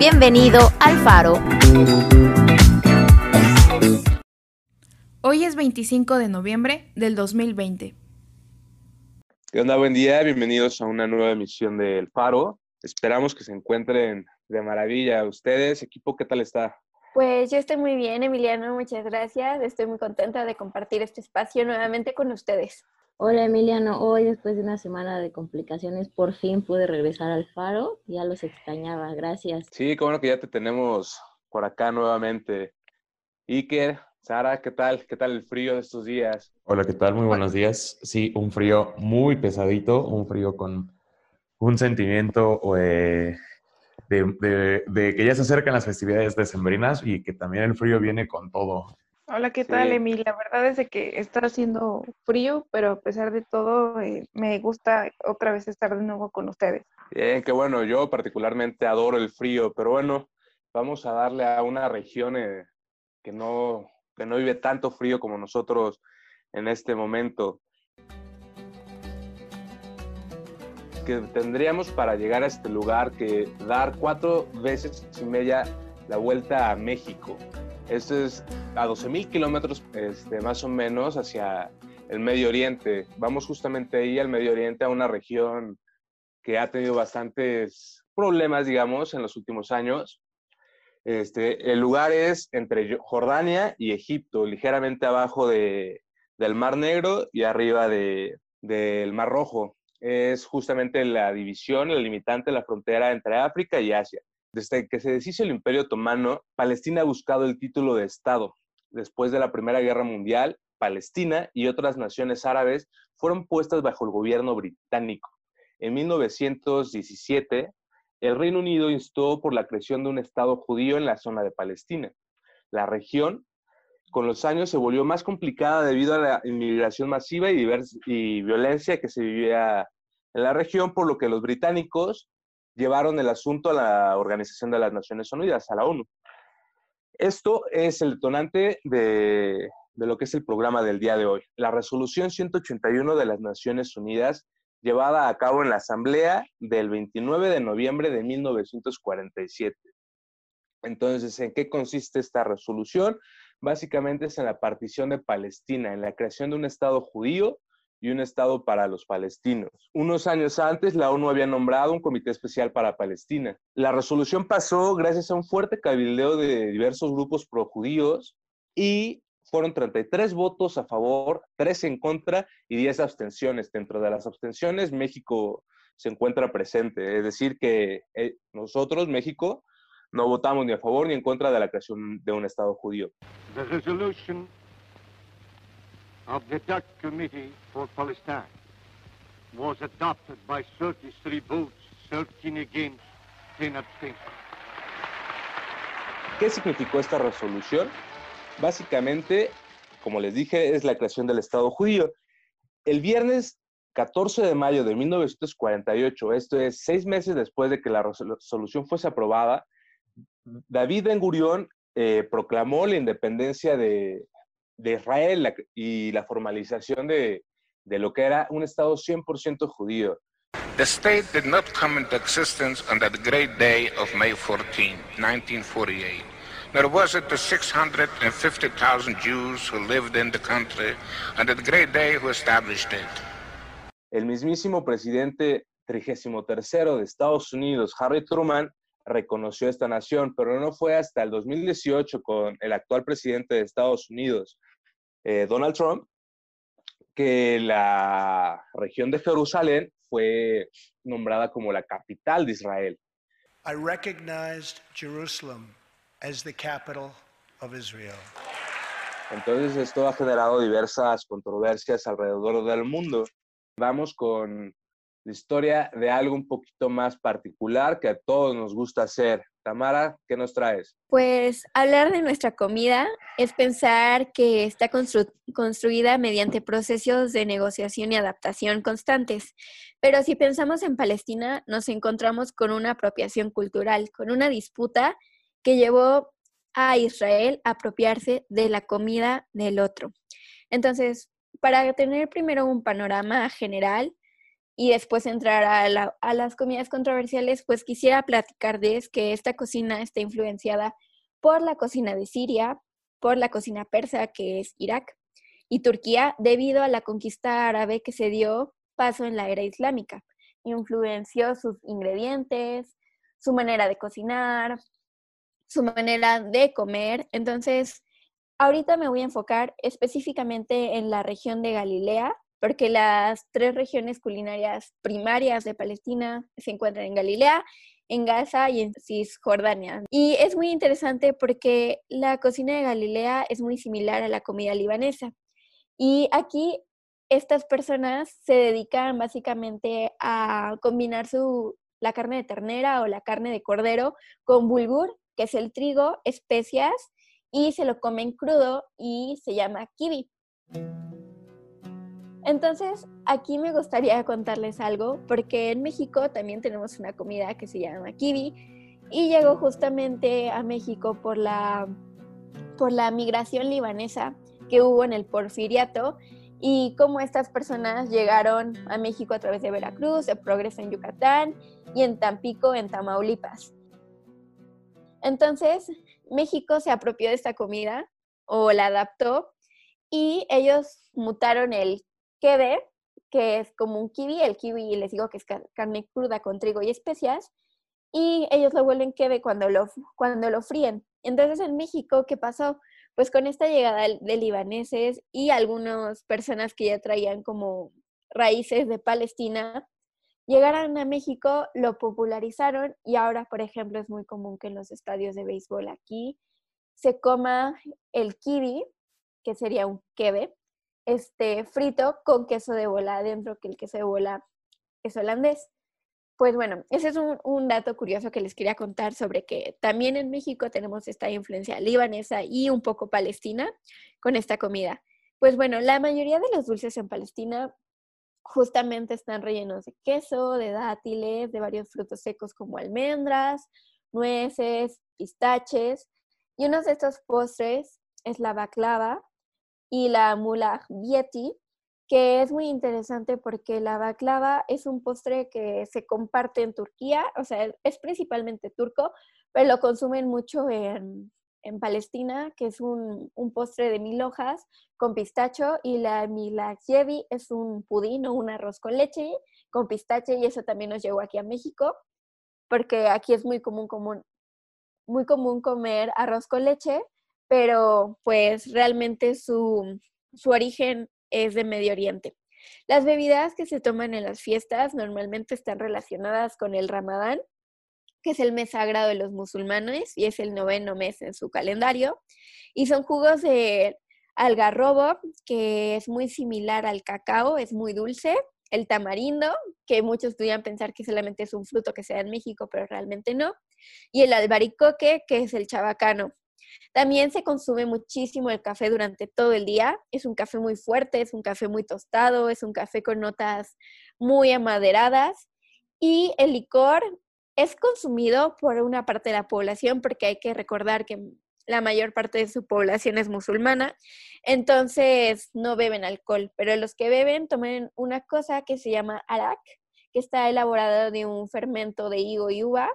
Bienvenido al Faro. Hoy es 25 de noviembre del 2020. ¿Qué onda? Buen día, bienvenidos a una nueva emisión del Faro. Esperamos que se encuentren de maravilla. Ustedes, equipo, ¿qué tal está? Pues yo estoy muy bien, Emiliano, muchas gracias. Estoy muy contenta de compartir este espacio nuevamente con ustedes. Hola Emiliano, hoy después de una semana de complicaciones por fin pude regresar al faro, ya los extrañaba, gracias. Sí, qué bueno que ya te tenemos por acá nuevamente. Iker, Sara, ¿qué tal? ¿Qué tal el frío de estos días? Hola, ¿qué tal? Muy buenos días. Sí, un frío muy pesadito, un frío con un sentimiento eh, de, de, que ya se acercan las festividades decembrinas y que también el frío viene con todo. Hola, ¿qué tal, Emil? La verdad es que está haciendo frío, pero a pesar de todo, eh, me gusta otra vez estar de nuevo con ustedes. Bien, qué bueno. Yo particularmente adoro el frío, pero bueno, vamos a darle a una región eh, que, no, que no vive tanto frío como nosotros en este momento. Que tendríamos para llegar a este lugar que dar cuatro veces y media la vuelta a México. Esto es a 12.000 kilómetros este, más o menos hacia el Medio Oriente. Vamos justamente ahí al Medio Oriente, a una región que ha tenido bastantes problemas, digamos, en los últimos años. Este, el lugar es entre Jordania y Egipto, ligeramente abajo de, del Mar Negro y arriba de, del Mar Rojo. Es justamente la división, la limitante, la frontera entre África y Asia. Desde que se deshizo el Imperio Otomano, Palestina ha buscado el título de Estado. Después de la Primera Guerra Mundial, Palestina y otras naciones árabes fueron puestas bajo el gobierno británico. En 1917, el Reino Unido instó por la creación de un Estado judío en la zona de Palestina. La región, con los años, se volvió más complicada debido a la inmigración masiva y, y violencia que se vivía en la región, por lo que los británicos llevaron el asunto a la Organización de las Naciones Unidas, a la ONU. Esto es el detonante de, lo que es el programa del día de hoy. La resolución 181 de las Naciones Unidas, llevada a cabo en la Asamblea del 29 de noviembre de 1947. Entonces, ¿en qué consiste esta resolución? Básicamente es en la partición de Palestina, en la creación de un Estado judío y un Estado para los palestinos. Unos años antes, la ONU había nombrado un comité especial para Palestina. La resolución pasó gracias a un fuerte cabildeo de diversos grupos pro-judíos y fueron 33 votos a favor, 3 en contra y 10 abstenciones. Dentro de las abstenciones, México se encuentra presente. Es decir, que eh, nosotros, México, no votamos ni a favor ni en contra de la creación de un Estado judío. Of the Dutch Committee for Palestine was adopted by 33 votes, 13 against, 10 abstentions. ¿Qué significó esta resolución? Básicamente, como les dije, es la creación del Estado judío. El viernes 14 de mayo de 1948, esto es seis meses después de que la resolución fuese aprobada, David Ben Gurión eh, proclamó la independencia de, de Israel y la formalización de, de lo que era un Estado 100% judío. The state did not come into existence on that great day of May 14, 1948. Nor was it the 650,000 Jews who lived in the country on that great day who established it. El mismísimo presidente 33 de Estados Unidos, Harry Truman, reconoció esta nación, pero no fue hasta el 2018 con el actual presidente de Estados Unidos, eh, Donald Trump, que la región de Jerusalén fue nombrada como la capital de Israel. I recognized Jerusalem as the capital of Israel. Entonces esto ha generado diversas controversias alrededor del mundo. Vamos con la historia de algo un poquito más particular que a todos nos gusta hacer. Tamara, ¿qué nos traes? Pues hablar de nuestra comida es pensar que está construida mediante procesos de negociación y adaptación constantes. Pero si pensamos en Palestina, nos encontramos con una apropiación cultural, con una disputa que llevó a Israel a apropiarse de la comida del otro. Entonces, para tener primero un panorama general, y después entrar a, las comidas controversiales, pues quisiera platicarles que esta cocina está influenciada por la cocina de Siria, por la cocina persa, que es Irak, y Turquía, debido a la conquista árabe que se dio paso en la era islámica. Influenció sus ingredientes, su manera de cocinar, su manera de comer. Entonces, ahorita me voy a enfocar específicamente en la región de Galilea, porque las tres regiones culinarias primarias de Palestina se encuentran en Galilea, en Gaza y en Cisjordania. Y es muy interesante porque la cocina de Galilea es muy similar a la comida libanesa. Y aquí estas personas se dedican básicamente a combinar la carne de ternera o la carne de cordero con bulgur, que es el trigo, especias, y se lo comen crudo y se llama kibi. Entonces, aquí me gustaría contarles algo, porque en México también tenemos una comida que se llama kibi y llegó justamente a México por la, por la migración libanesa que hubo en el porfiriato y cómo estas personas llegaron a México a través de Veracruz, de Progreso en Yucatán y en Tampico, en Tamaulipas. Entonces, México se apropió de esta comida o la adaptó y ellos mutaron el quebe, que es como un kiwi, el kiwi les digo que es carne cruda con trigo y especias, y ellos lo vuelven quebe cuando lo, cuando lo fríen. Entonces, en México, ¿qué pasó? pues con esta llegada de libaneses y algunas personas que ya traían como raíces de Palestina, llegaron a México, lo popularizaron y ahora, por ejemplo, es muy común que en los estadios de béisbol aquí se coma el kiwi, que sería un kebe, este, frito con queso de bola adentro, que el queso de bola es holandés. Pues bueno, ese es un, dato curioso que les quería contar sobre que también en México tenemos esta influencia libanesa y un poco palestina con esta comida. Pues bueno, la mayoría de los dulces en Palestina justamente están rellenos de queso, de dátiles, de varios frutos secos como almendras, nueces, pistaches. Y uno de estos postres es la baklava y la mullah bieti, que es muy interesante porque la baklava es un postre que se comparte en Turquía, o sea, es principalmente turco, pero lo consumen mucho en, Palestina, que es un, postre de mil hojas con pistacho, y la milakyevi es un pudín o un arroz con leche con pistache, y eso también nos llegó aquí a México, porque aquí es muy común, común, muy común comer arroz con leche, pero pues realmente su, su origen es de Medio Oriente. Las bebidas que se toman en las fiestas normalmente están relacionadas con el Ramadán, que es el mes sagrado de los musulmanes y es el noveno mes en su calendario, y son jugos de algarrobo, que es muy similar al cacao, es muy dulce, el tamarindo, que muchos podrían pensar que solamente es un fruto que se en México, pero realmente no, y el albaricoque, que es el chabacano, también se consume muchísimo el café durante todo el día. Es un café muy fuerte, es un café muy tostado, es un café con notas muy amaderadas. Y el licor es consumido por una parte de la población porque hay que recordar que la mayor parte de su población es musulmana, entonces no beben alcohol, pero los que beben toman una cosa que se llama arak, que está elaborada de un fermento de higo y uva,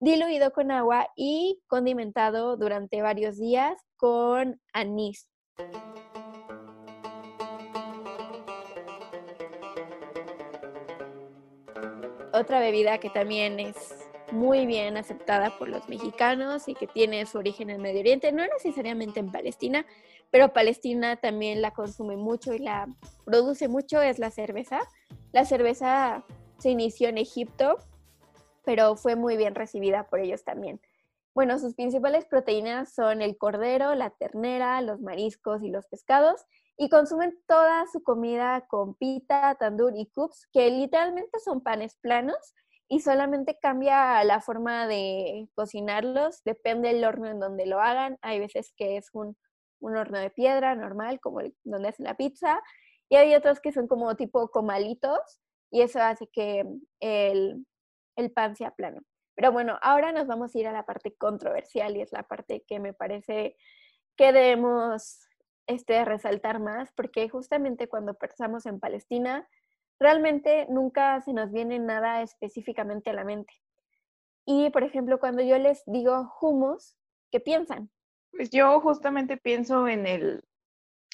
diluido con agua y condimentado durante varios días con anís. Otra bebida que también es muy bien aceptada por los mexicanos y que tiene su origen en Medio Oriente, no necesariamente en Palestina, pero Palestina también la consume mucho y la produce mucho, es la cerveza. La cerveza se inició en Egipto pero fue muy bien recibida por ellos también. Bueno, sus principales proteínas son el cordero, la ternera, los mariscos y los pescados, y consumen toda su comida con pita, tandur y cups, que literalmente son panes planos y solamente cambia la forma de cocinarlos, depende del horno en donde lo hagan. Hay veces que es un, un horno de piedra normal, como el, donde hacen la pizza, y hay otros que son como tipo comalitos, y eso hace que el, el pan sea plano. Pero bueno, ahora nos vamos a ir a la parte controversial y es la parte que me parece que debemos este, resaltar más, porque justamente cuando pensamos en Palestina, realmente nunca se nos viene nada específicamente a la mente. Y, por ejemplo, cuando yo les digo hummus, ¿qué piensan? Pues yo justamente pienso en el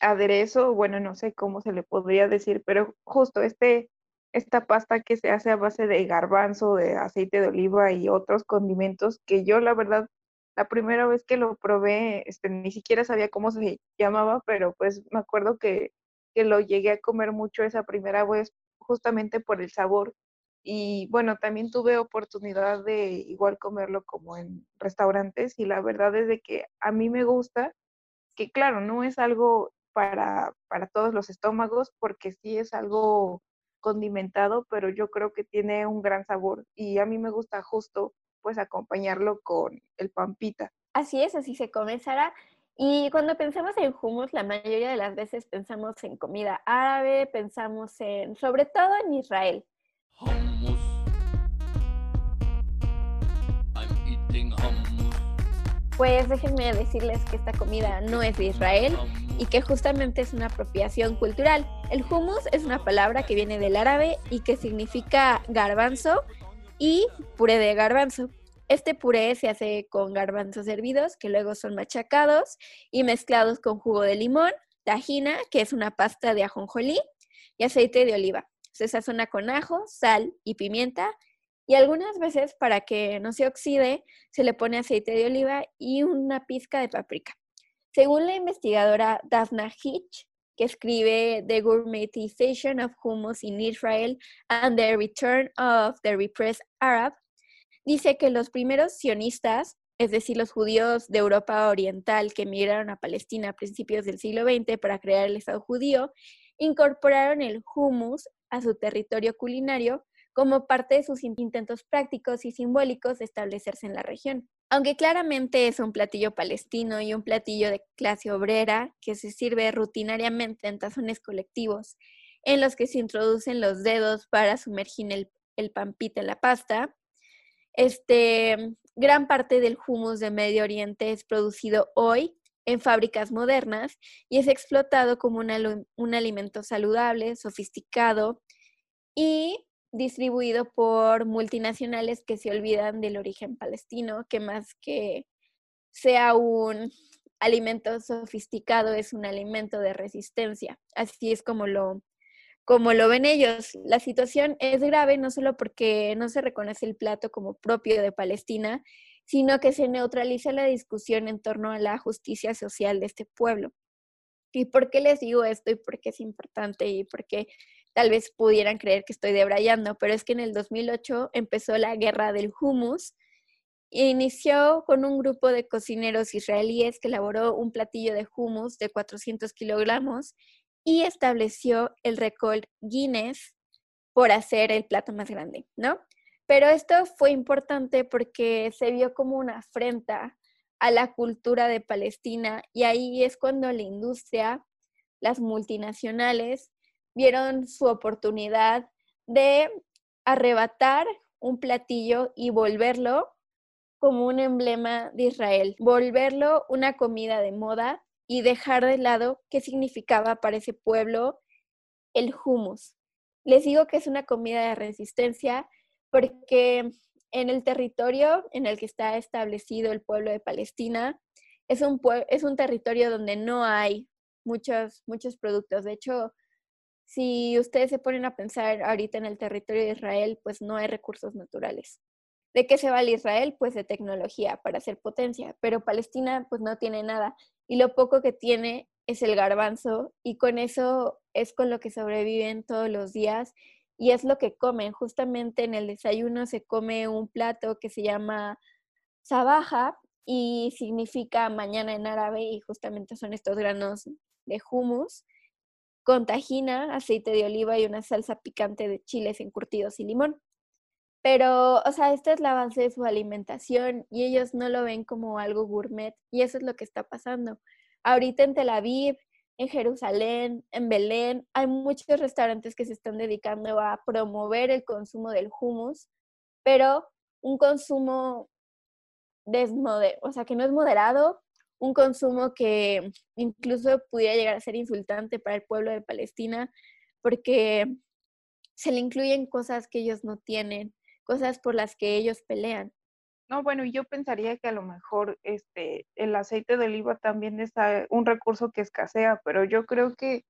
aderezo, bueno, no sé cómo se le podría decir, pero justo este, esta pasta que se hace a base de garbanzo, de aceite de oliva y otros condimentos que yo la verdad la primera vez que lo probé, este, ni siquiera sabía cómo se llamaba, pero pues me acuerdo que, que lo llegué a comer mucho esa primera vez justamente por el sabor. Y bueno, también tuve oportunidad de igual comerlo como en restaurantes y la verdad es de que a mí me gusta, que claro, no es algo para, para todos los estómagos porque sí es algo condimentado, pero yo creo que tiene un gran sabor y a mí me gusta justo pues acompañarlo con el pampita. Así es, así se come, Sara. Y cuando pensamos en hummus, la mayoría de las veces pensamos en comida árabe, pensamos en, sobre todo en Israel. Pues déjenme decirles que esta comida no es de Israel y que justamente es una apropiación cultural. El hummus es una palabra que viene del árabe y que significa garbanzo y puré de garbanzo. Este puré se hace con garbanzos hervidos que luego son machacados y mezclados con jugo de limón, tajina, que es una pasta de ajonjolí, y aceite de oliva. Se sazona con ajo, sal y pimienta y algunas veces para que no se oxide se le pone aceite de oliva y una pizca de paprika. Según la investigadora Daphna Hitch, que escribe The Gourmetization of Hummus in Israel and the Return of the Repressed Arab, dice que los primeros sionistas, es decir, los judíos de Europa Oriental que emigraron a Palestina a principios del siglo XX para crear el Estado judío, incorporaron el hummus a su territorio culinario como parte de sus intentos prácticos y simbólicos de establecerse en la región. Aunque claramente es un platillo palestino y un platillo de clase obrera que se sirve rutinariamente en tazones colectivos, en los que se introducen los dedos para sumergir el, el pampita en la pasta, este, gran parte del humus de Medio Oriente es producido hoy en fábricas modernas y es explotado como un alimento saludable, sofisticado y distribuido por multinacionales que se olvidan del origen palestino, que más que sea un alimento sofisticado, es un alimento de resistencia. Así es como lo, como lo ven ellos. La situación es grave no solo porque no se reconoce el plato como propio de Palestina, sino que se neutraliza la discusión en torno a la justicia social de este pueblo. ¿Y por qué les digo esto y por qué es importante y por qué tal vez pudieran creer que estoy debrayando, pero es que en el 2008 empezó la guerra del hummus. E inició con un grupo de cocineros israelíes que elaboró un platillo de hummus de 400 kilogramos y estableció el récord Guinness por hacer el plato más grande, ¿no? Pero esto fue importante porque se vio como una afrenta a la cultura de Palestina y ahí es cuando la industria, las multinacionales, vieron su oportunidad de arrebatar un platillo y volverlo como un emblema de Israel, volverlo una comida de moda y dejar de lado qué significaba para ese pueblo el hummus. Les digo que es una comida de resistencia porque en el territorio en el que está establecido el pueblo de Palestina es un, es un territorio donde no hay muchos, muchos productos. De hecho, si ustedes se ponen a pensar ahorita en el territorio de Israel, pues no hay recursos naturales. ¿De qué se vale Israel? Pues de tecnología para hacer potencia, pero Palestina pues no tiene nada y lo poco que tiene es el garbanzo y con eso es con lo que sobreviven todos los días y es lo que comen. Justamente en el desayuno se come un plato que se llama sabaja y significa mañana en árabe y justamente son estos granos de hummus con tajina, aceite de oliva y una salsa picante de chiles encurtidos y limón. Pero, o sea, esta es la base de su alimentación y ellos no lo ven como algo gourmet y eso es lo que está pasando. Ahorita en Tel Aviv, en Jerusalén, en Belén, hay muchos restaurantes que se están dedicando a promover el consumo del hummus, pero un consumo desmoderado, o sea, que no es moderado, un consumo que incluso pudiera llegar a ser insultante para el pueblo de Palestina, porque se le incluyen cosas que ellos no tienen, cosas por las que ellos pelean. No, bueno, yo pensaría que a lo mejor este el aceite de oliva también es un recurso que escasea, pero yo creo que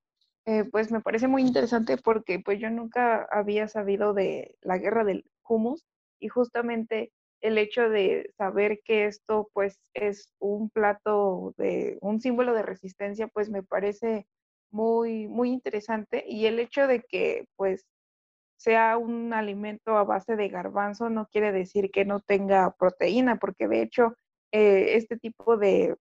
eh, pues me parece muy interesante porque pues yo nunca había sabido de la guerra del humus y justamente el hecho de saber que esto pues es un plato de un símbolo de resistencia pues me parece muy muy interesante y el hecho de que pues sea un alimento a base de garbanzo no quiere decir que no tenga proteína, porque de hecho eh, este tipo de,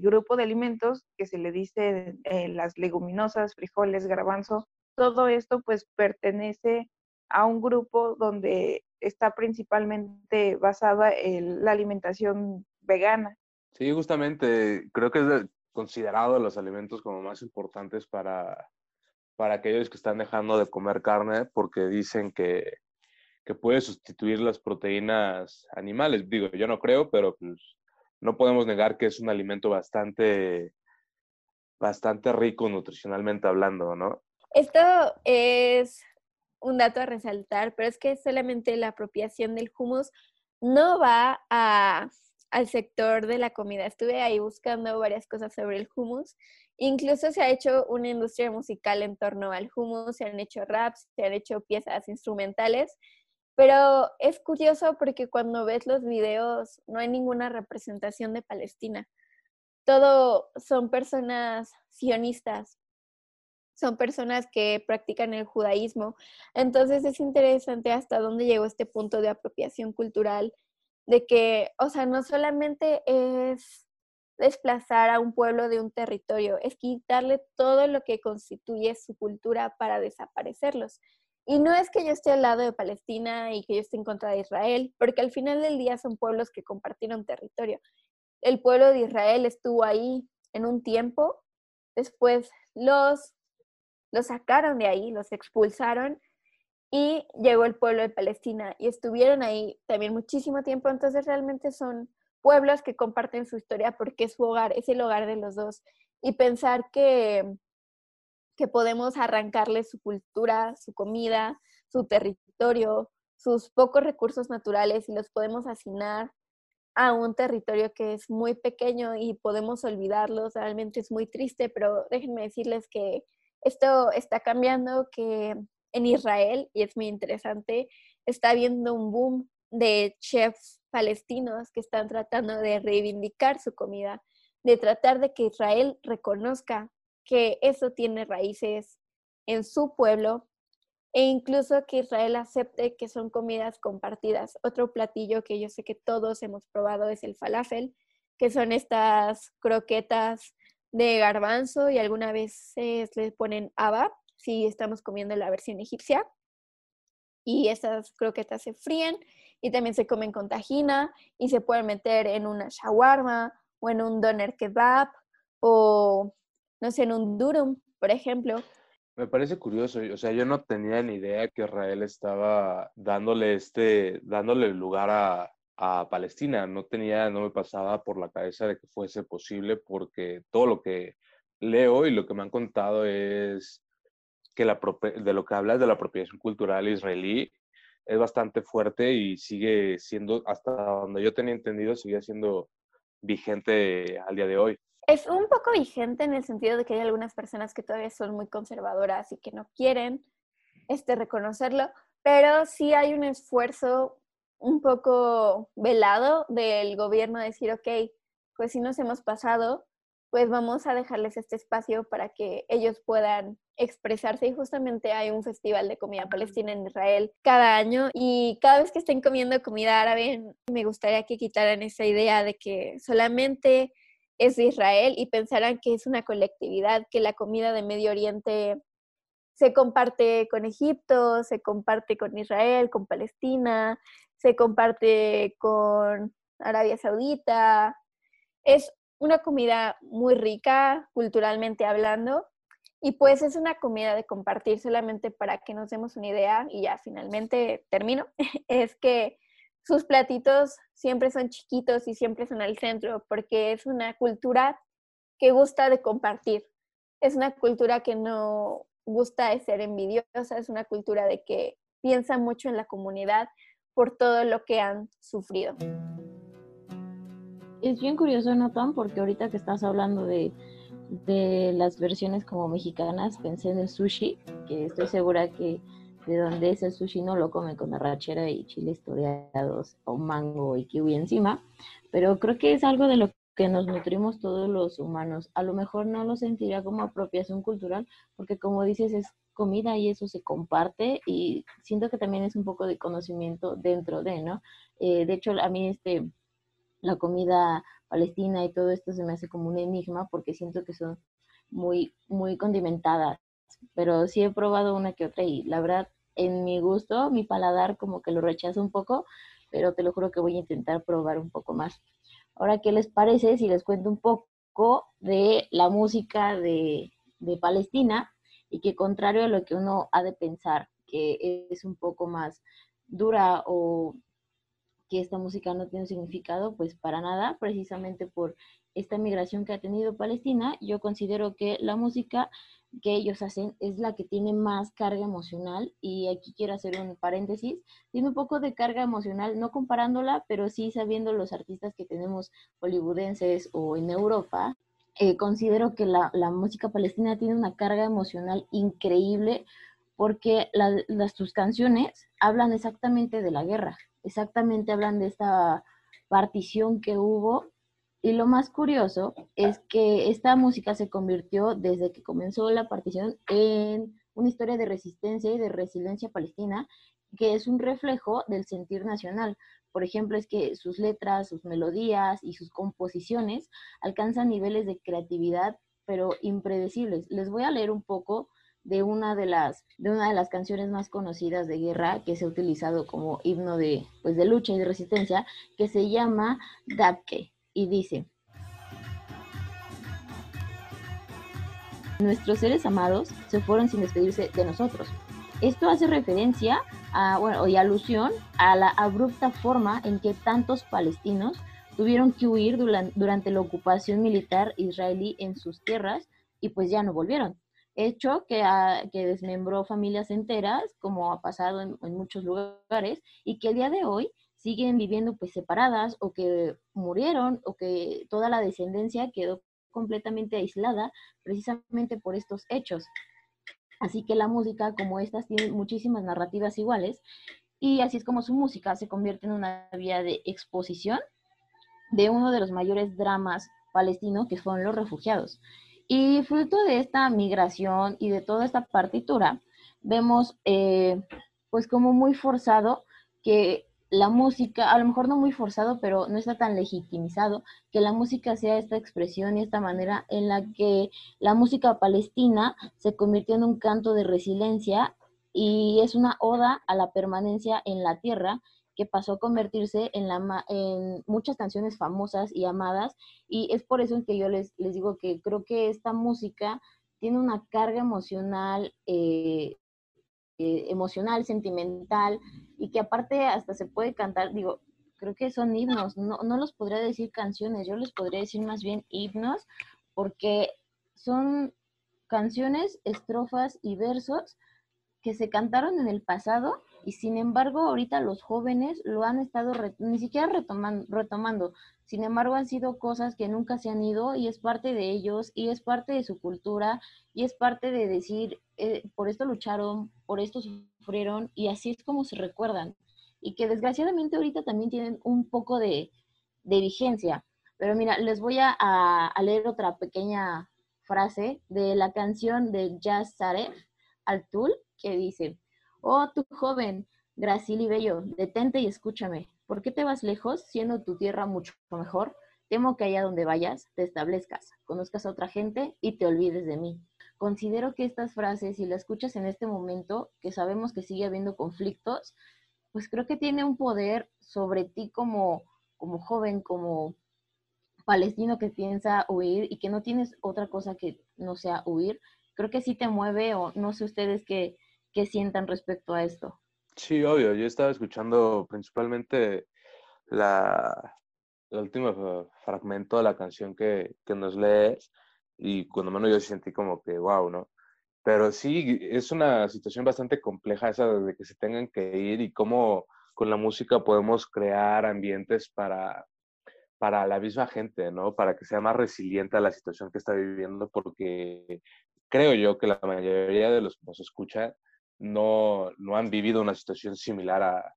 grupo de alimentos que se le dice eh, las leguminosas, frijoles, garbanzo, todo esto pues pertenece a un grupo donde está principalmente basada en la alimentación vegana. Sí, justamente creo que es considerado de los alimentos como más importantes para, para aquellos que están dejando de comer carne porque dicen que, que puede sustituir las proteínas animales. Digo, yo no creo, pero pues, no podemos negar que es un alimento bastante, bastante rico nutricionalmente hablando, ¿no? Esto es un dato a resaltar, pero es que solamente la apropiación del humus no va al sector de la comida. Estuve ahí buscando varias cosas sobre el hummus Incluso se ha hecho una industria musical en torno al hummus, se han hecho raps, se han hecho piezas instrumentales, pero es curioso porque cuando ves los videos no hay ninguna representación de Palestina. Todo son personas sionistas, son personas que practican el judaísmo. Entonces es interesante hasta dónde llegó este punto de apropiación cultural, de que, o sea, no solamente es desplazar a un pueblo de un territorio, es quitarle todo lo que constituye su cultura para desaparecerlos. Y no es que yo esté al lado de Palestina y que yo esté en contra de Israel, porque al final del día son pueblos que compartieron territorio. El pueblo de Israel estuvo ahí en un tiempo, después los, los sacaron de ahí, los expulsaron y llegó el pueblo de Palestina y estuvieron ahí también muchísimo tiempo, entonces realmente son pueblos que comparten su historia porque es su hogar, es el hogar de los dos. Y pensar que, que podemos arrancarle su cultura, su comida, su territorio, sus pocos recursos naturales y los podemos asignar a un territorio que es muy pequeño y podemos olvidarlos, realmente es muy triste, pero déjenme decirles que esto está cambiando, que en Israel, y es muy interesante, está habiendo un boom de chefs palestinos que están tratando de reivindicar su comida, de tratar de que Israel reconozca que eso tiene raíces en su pueblo e incluso que Israel acepte que son comidas compartidas. Otro platillo que yo sé que todos hemos probado es el falafel, que son estas croquetas de garbanzo y alguna vez se le ponen haba, si estamos comiendo la versión egipcia. Y esas croquetas se fríen y también se comen con tajina y se pueden meter en una shawarma o en un doner kebab o, no sé, en un durum, por ejemplo. Me parece curioso, o sea, yo no tenía ni idea que Israel estaba dándole este, dándole lugar a, a Palestina, no tenía, no me pasaba por la cabeza de que fuese posible porque todo lo que leo y lo que me han contado es que la, de lo que hablas de la apropiación cultural israelí es bastante fuerte y sigue siendo, hasta donde yo tenía entendido, sigue siendo vigente al día de hoy. Es un poco vigente en el sentido de que hay algunas personas que todavía son muy conservadoras y que no quieren este, reconocerlo, pero sí hay un esfuerzo un poco velado del gobierno de decir, ok, pues si nos hemos pasado, pues vamos a dejarles este espacio para que ellos puedan expresarse y justamente hay un festival de comida palestina en Israel cada año y cada vez que estén comiendo comida árabe me gustaría que quitaran esa idea de que solamente es de Israel y pensaran que es una colectividad, que la comida de Medio Oriente se comparte con Egipto, se comparte con Israel, con Palestina, se comparte con Arabia Saudita. Es una comida muy rica culturalmente hablando y pues es una comida de compartir solamente para que nos demos una idea y ya finalmente termino, es que sus platitos siempre son chiquitos y siempre son al centro porque es una cultura que gusta de compartir. Es una cultura que no, gusta es ser envidiosa, es una cultura de que piensa mucho en la comunidad por todo lo que han sufrido. Es bien curioso, ¿no, Tom? Porque ahorita que estás hablando de, de las versiones como mexicanas, pensé en el sushi, que estoy segura que de donde es el sushi no lo comen con arrachera y chiles toreados o mango y kiwi encima, pero creo que es algo de lo que nos nutrimos todos los humanos. A lo mejor no lo sentiría como apropiación cultural, porque como dices, es comida y eso se comparte y siento que también es un poco de conocimiento dentro de, ¿no? Eh, de hecho, a mí este, la comida palestina y todo esto se me hace como un enigma porque siento que son muy, muy condimentadas, pero sí he probado una que otra y la verdad, en mi gusto, mi paladar como que lo rechaza un poco, pero te lo juro que voy a intentar probar un poco más. Ahora, ¿qué les parece si les cuento un poco de la música de, Palestina y que contrario a lo que uno ha de pensar, que es un poco más dura o que esta música no tiene un significado, pues para nada, precisamente por esta migración que ha tenido Palestina, yo considero que la música que ellos hacen es la que tiene más carga emocional y aquí quiero hacer un paréntesis, tiene un poco de carga emocional, no comparándola, pero sí sabiendo los artistas que tenemos hollywoodenses o en Europa, eh, considero que la, música palestina tiene una carga emocional increíble porque las, sus canciones hablan exactamente de la guerra, exactamente hablan de esta partición que hubo y lo más curioso es que esta música se convirtió desde que comenzó la partición en una historia de resistencia y de resiliencia palestina, que es un reflejo del sentir nacional. Por ejemplo, es que sus letras, sus melodías y sus composiciones alcanzan niveles de creatividad, pero impredecibles. Les voy a leer un poco de una de las, de una de las canciones más conocidas de guerra que se ha utilizado como himno de, pues, de lucha y de resistencia, que se llama Dabke y dice, nuestros seres amados se fueron sin despedirse de nosotros. Esto hace referencia a, bueno, y alusión a la abrupta forma en que tantos palestinos tuvieron que huir durante la ocupación militar israelí en sus tierras y pues ya no volvieron. Hecho que, que desmembró familias enteras, como ha pasado en muchos lugares, y que el día de hoy siguen viviendo pues separadas o que murieron o que toda la descendencia quedó completamente aislada precisamente por estos hechos. Así que la música como estas tiene muchísimas narrativas iguales y así es como su música se convierte en una vía de exposición de uno de los mayores dramas palestinos que fueron los refugiados. Y fruto de esta migración y de toda esta partitura, vemos eh, pues como muy forzado que la música, a lo mejor no muy forzado, pero no está tan legitimizado, que la música sea esta expresión y esta manera en la que la música palestina se convirtió en un canto de resiliencia y es una oda a la permanencia en la tierra que pasó a convertirse en, la, en muchas canciones famosas y amadas. Y es por eso que yo les, les digo que creo que esta música tiene una carga emocional eh, emocional, sentimental, y que aparte hasta se puede cantar, digo, creo que son himnos, no, no los podría decir canciones, yo les podría decir más bien himnos, porque son canciones, estrofas y versos que se cantaron en el pasado y sin embargo ahorita los jóvenes lo han estado ni siquiera retomando, retomando, sin embargo han sido cosas que nunca se han ido y es parte de ellos y es parte de su cultura y es parte de decir, eh, por esto lucharon, por esto sufrieron y así es como se recuerdan y que desgraciadamente ahorita también tienen un poco de, vigencia. Pero mira, les voy a, a, leer otra pequeña frase de la canción de Jazz Saref Altul que dice, Oh, tu joven, gracil y bello, detente y escúchame. ¿Por qué te vas lejos, siendo tu tierra mucho mejor? Temo que allá donde vayas te establezcas, conozcas a otra gente y te olvides de mí. Considero que estas frases, si las escuchas en este momento, que sabemos que sigue habiendo conflictos, pues creo que tiene un poder sobre ti como, como joven, como palestino que piensa huir y que no tienes otra cosa que no sea huir. Creo que sí te mueve o no sé ustedes qué, qué sientan respecto a esto. Sí, obvio. Yo estaba escuchando principalmente la, el último fragmento de la canción que, que nos lees y cuando menos yo sentí como que, wow, ¿no? Pero sí, es una situación bastante compleja esa de que se tengan que ir y cómo con la música podemos crear ambientes para, para la misma gente, ¿no? Para que sea más resiliente a la situación que está viviendo, porque creo yo que la mayoría de los que nos escuchan no, no han vivido una situación similar a,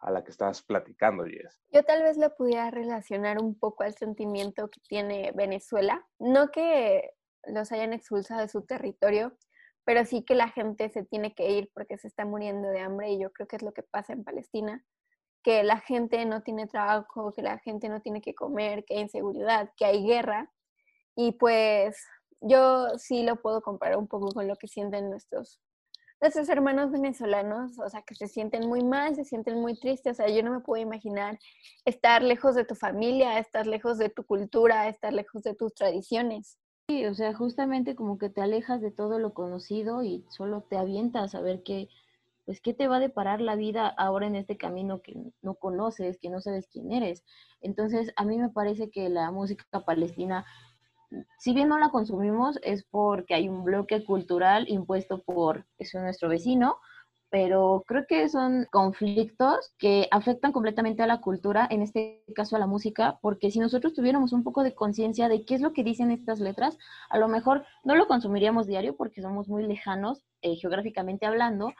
a la que estabas platicando, Jess. Yo tal vez lo pudiera relacionar un poco al sentimiento que tiene Venezuela. No que los hayan expulsado de su territorio, pero sí que la gente se tiene que ir porque se está muriendo de hambre y yo creo que es lo que pasa en Palestina, que la gente no tiene trabajo, que la gente no tiene que comer, que hay inseguridad, que hay guerra y pues yo sí lo puedo comparar un poco con lo que sienten nuestros nuestros hermanos venezolanos, o sea, que se sienten muy mal, se sienten muy tristes, o sea, yo no me puedo imaginar estar lejos de tu familia, estar lejos de tu cultura, estar lejos de tus tradiciones. Sí, o sea, justamente como que te alejas de todo lo conocido y solo te avientas a ver qué, pues, qué te va a deparar la vida ahora en este camino que no conoces, que no sabes quién eres. Entonces, a mí me parece que la música palestina si bien no la consumimos, es porque hay un bloque cultural impuesto por eso, nuestro vecino, pero creo que son conflictos que afectan completamente a la cultura, en este caso a la música, porque si nosotros tuviéramos un poco de conciencia de qué es lo que dicen estas letras, a lo mejor no lo consumiríamos diario porque somos muy lejanos eh, geográficamente hablando,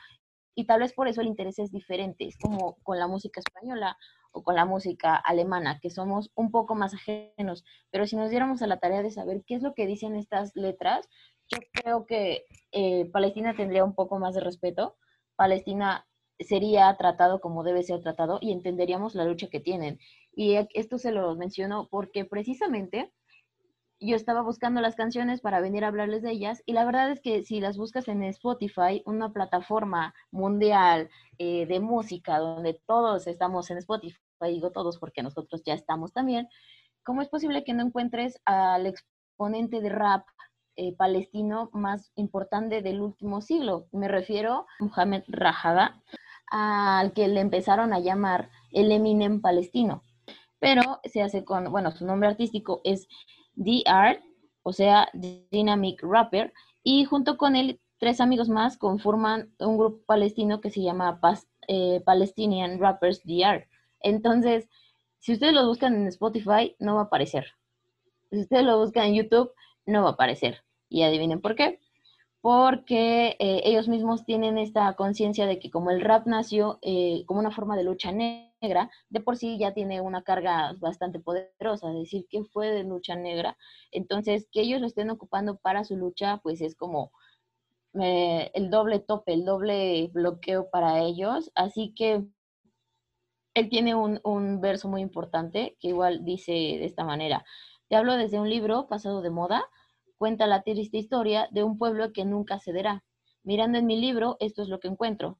y tal vez por eso el interés es diferente, es como con la música española o con la música alemana, que somos un poco más ajenos, pero si nos diéramos a la tarea de saber qué es lo que dicen estas letras, yo creo que eh, Palestina tendría un poco más de respeto, Palestina sería tratado como debe ser tratado y entenderíamos la lucha que tienen. Y esto se lo menciono porque precisamente yo estaba buscando las canciones para venir a hablarles de ellas y la verdad es que si las buscas en Spotify, una plataforma mundial eh, de música donde todos estamos en Spotify, digo todos porque nosotros ya estamos también, ¿cómo es posible que no encuentres al exponente de rap eh, palestino más importante del último siglo? Me refiero a Mohamed Rajada, al que le empezaron a llamar el Eminem palestino, pero se hace con, bueno, su nombre artístico es D-Art, o sea, Dynamic Rapper, y junto con él tres amigos más conforman un grupo palestino que se llama eh, Palestinian Rappers DR. Entonces, si ustedes lo buscan en Spotify, no va a aparecer. Si ustedes lo buscan en YouTube, no va a aparecer. Y adivinen por qué. Porque eh, ellos mismos tienen esta conciencia de que como el rap nació eh, como una forma de lucha negra, de por sí ya tiene una carga bastante poderosa, decir que fue de lucha negra. Entonces, que ellos lo estén ocupando para su lucha, pues es como eh, el doble tope, el doble bloqueo para ellos. Así que él tiene un, verso muy importante que igual dice de esta manera. Te hablo desde un libro pasado de moda, cuenta la triste historia de un pueblo que nunca cederá. Mirando en mi libro, esto es lo que encuentro.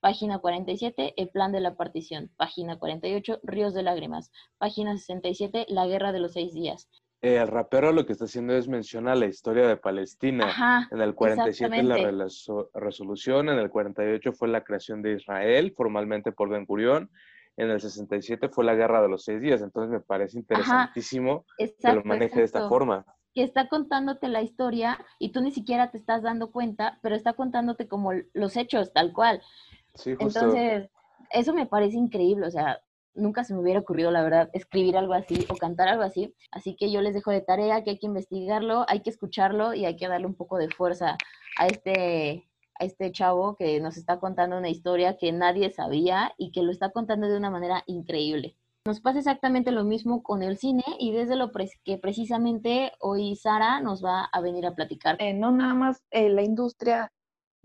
Página 47, el plan de la partición. Página 48, ríos de lágrimas. Página 67, la guerra de los seis días. Eh, el rapero lo que está haciendo es mencionar la historia de Palestina. en el 47 la resolución, en el 48 fue la creación de Israel formalmente por Ben Gurión en el 67 fue la guerra de los seis días, entonces me parece interesantísimo que lo maneje de esta forma. Que está contándote la historia y tú ni siquiera te estás dando cuenta, pero está contándote como los hechos, tal cual. Sí, justo. Entonces, eso me parece increíble, o sea, nunca se me hubiera ocurrido, la verdad, escribir algo así o cantar algo así. Así que yo les dejo de tarea que hay que investigarlo, hay que escucharlo y hay que darle un poco de fuerza a este a este chavo que nos está contando una historia que nadie sabía y que lo está contando de una manera increíble. Nos pasa exactamente lo mismo con el cine y desde lo que precisamente hoy Sara nos va a venir a platicar. Eh, no nada más eh, la industria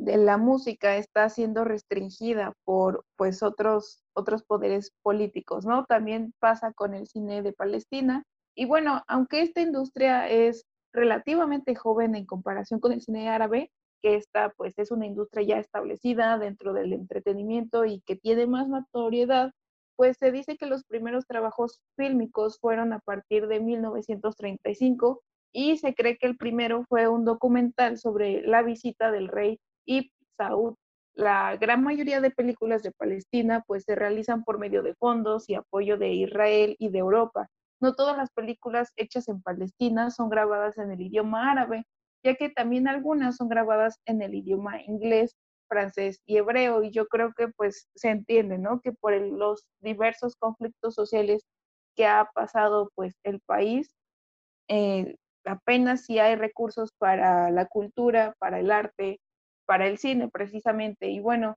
de la música está siendo restringida por pues otros otros poderes políticos, ¿no? También pasa con el cine de Palestina y bueno, aunque esta industria es relativamente joven en comparación con el cine árabe, que esta pues es una industria ya establecida dentro del entretenimiento y que tiene más notoriedad, pues se dice que los primeros trabajos fílmicos fueron a partir de 1935 y se cree que el primero fue un documental sobre la visita del rey Ibn Saud. La gran mayoría de películas de Palestina pues se realizan por medio de fondos y apoyo de Israel y de Europa. No todas las películas hechas en Palestina son grabadas en el idioma árabe, ya que también algunas son grabadas en el idioma inglés, francés y hebreo, y yo creo que pues se entiende, ¿no? Que por los diversos conflictos sociales que ha pasado pues el país, eh, apenas si hay recursos para la cultura, para el arte, para el cine precisamente, y bueno,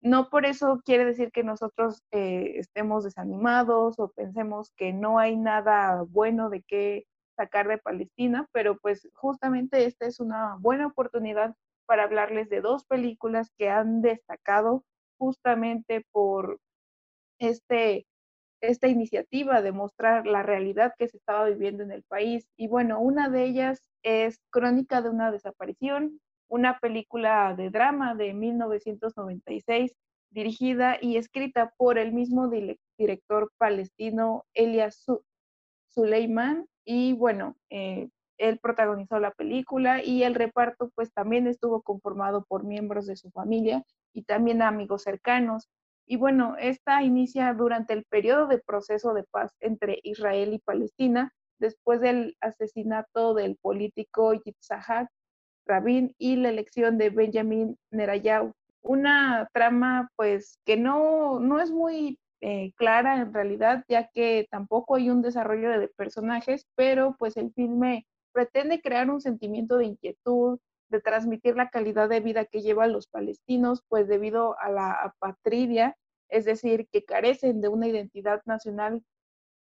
no por eso quiere decir que nosotros eh, estemos desanimados o pensemos que no hay nada bueno de qué sacar de Palestina, pero pues justamente esta es una buena oportunidad para hablarles de dos películas que han destacado justamente por este, esta iniciativa de mostrar la realidad que se estaba viviendo en el país. Y bueno, una de ellas es Crónica de una desaparición, una película de drama de 1996 dirigida y escrita por el mismo director palestino Elias Suleiman. Y bueno, eh, él protagonizó la película y el reparto pues también estuvo conformado por miembros de su familia y también amigos cercanos. Y bueno, esta inicia durante el periodo de proceso de paz entre Israel y Palestina, después del asesinato del político Yitzhak Rabin y la elección de Benjamin Netanyahu. Una trama pues que no, no es muy eh, clara en realidad, ya que tampoco hay un desarrollo de personajes, pero pues el filme pretende crear un sentimiento de inquietud, de transmitir la calidad de vida que llevan los palestinos, pues debido a la apatridia, es decir, que carecen de una identidad nacional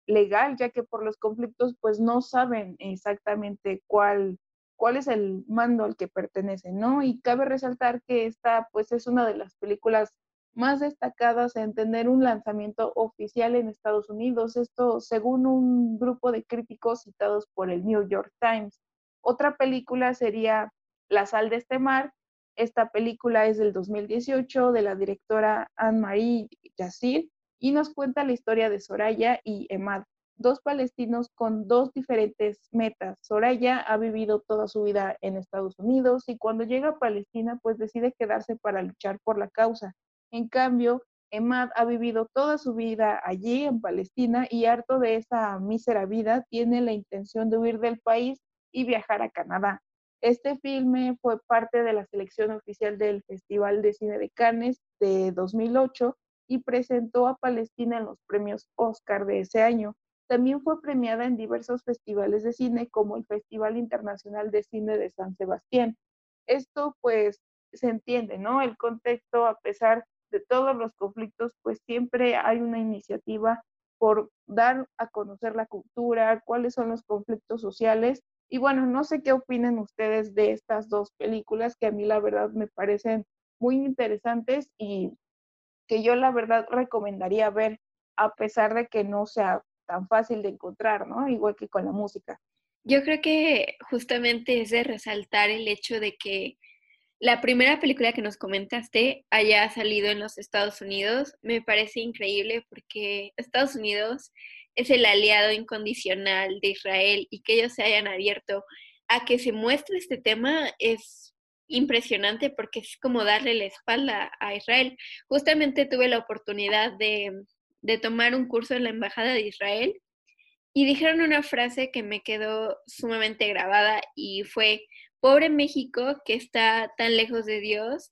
legal, ya que por los conflictos pues no saben exactamente cuál, cuál es el mando al que pertenecen, ¿no? Y cabe resaltar que esta pues es una de las películas más destacadas en tener un lanzamiento oficial en Estados Unidos, esto según un grupo de críticos citados por el New York Times. Otra película sería La sal de este mar. Esta película es del 2018 de la directora Anne-Marie Yassir y nos cuenta la historia de Soraya y Emad, dos palestinos con dos diferentes metas. Soraya ha vivido toda su vida en Estados Unidos y cuando llega a Palestina pues decide quedarse para luchar por la causa. En cambio, Emad ha vivido toda su vida allí en Palestina y harto de esa mísera vida, tiene la intención de huir del país y viajar a Canadá. Este filme fue parte de la selección oficial del Festival de Cine de Cannes de 2008 y presentó a Palestina en los premios Oscar de ese año. También fue premiada en diversos festivales de cine como el Festival Internacional de Cine de San Sebastián. Esto pues se entiende, ¿no? El contexto, a pesar de todos los conflictos, pues siempre hay una iniciativa por dar a conocer la cultura, cuáles son los conflictos sociales. Y bueno, no sé qué opinan ustedes de estas dos películas que a mí la verdad me parecen muy interesantes y que yo la verdad recomendaría ver a pesar de que no sea tan fácil de encontrar, ¿no? Igual que con la música. Yo creo que justamente es de resaltar el hecho de que la primera película que nos comentaste haya salido en los Estados Unidos me parece increíble porque Estados Unidos es el aliado incondicional de Israel y que ellos se hayan abierto a que se muestre este tema es impresionante porque es como darle la espalda a Israel. Justamente tuve la oportunidad de, de tomar un curso en la Embajada de Israel y dijeron una frase que me quedó sumamente grabada y fue, Pobre México que está tan lejos de Dios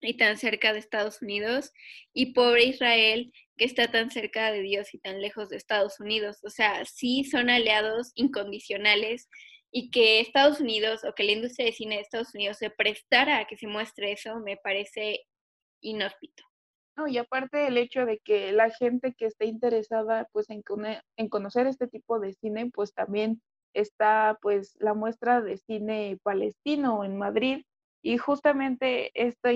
y tan cerca de Estados Unidos, y pobre Israel que está tan cerca de Dios y tan lejos de Estados Unidos. O sea, sí son aliados incondicionales y que Estados Unidos o que la industria de cine de Estados Unidos se prestara a que se muestre eso me parece inhóspito. No, y aparte el hecho de que la gente que esté interesada pues en, en conocer este tipo de cine pues también está pues la muestra de cine palestino en Madrid y justamente esta,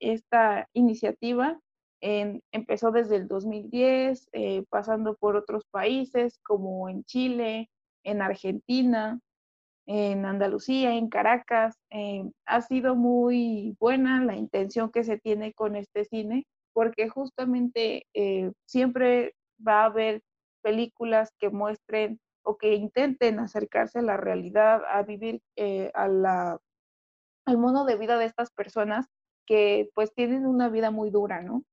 esta iniciativa empezó desde el 2010, eh, pasando por otros países como en Chile, en Argentina, en Andalucía, en Caracas. Eh, ha sido muy buena la intención que se tiene con este cine, porque justamente eh, siempre va a haber películas que muestren o que intenten acercarse a la realidad, a vivir eh, al modo de vida de estas personas que pues tienen una vida muy dura, ¿no?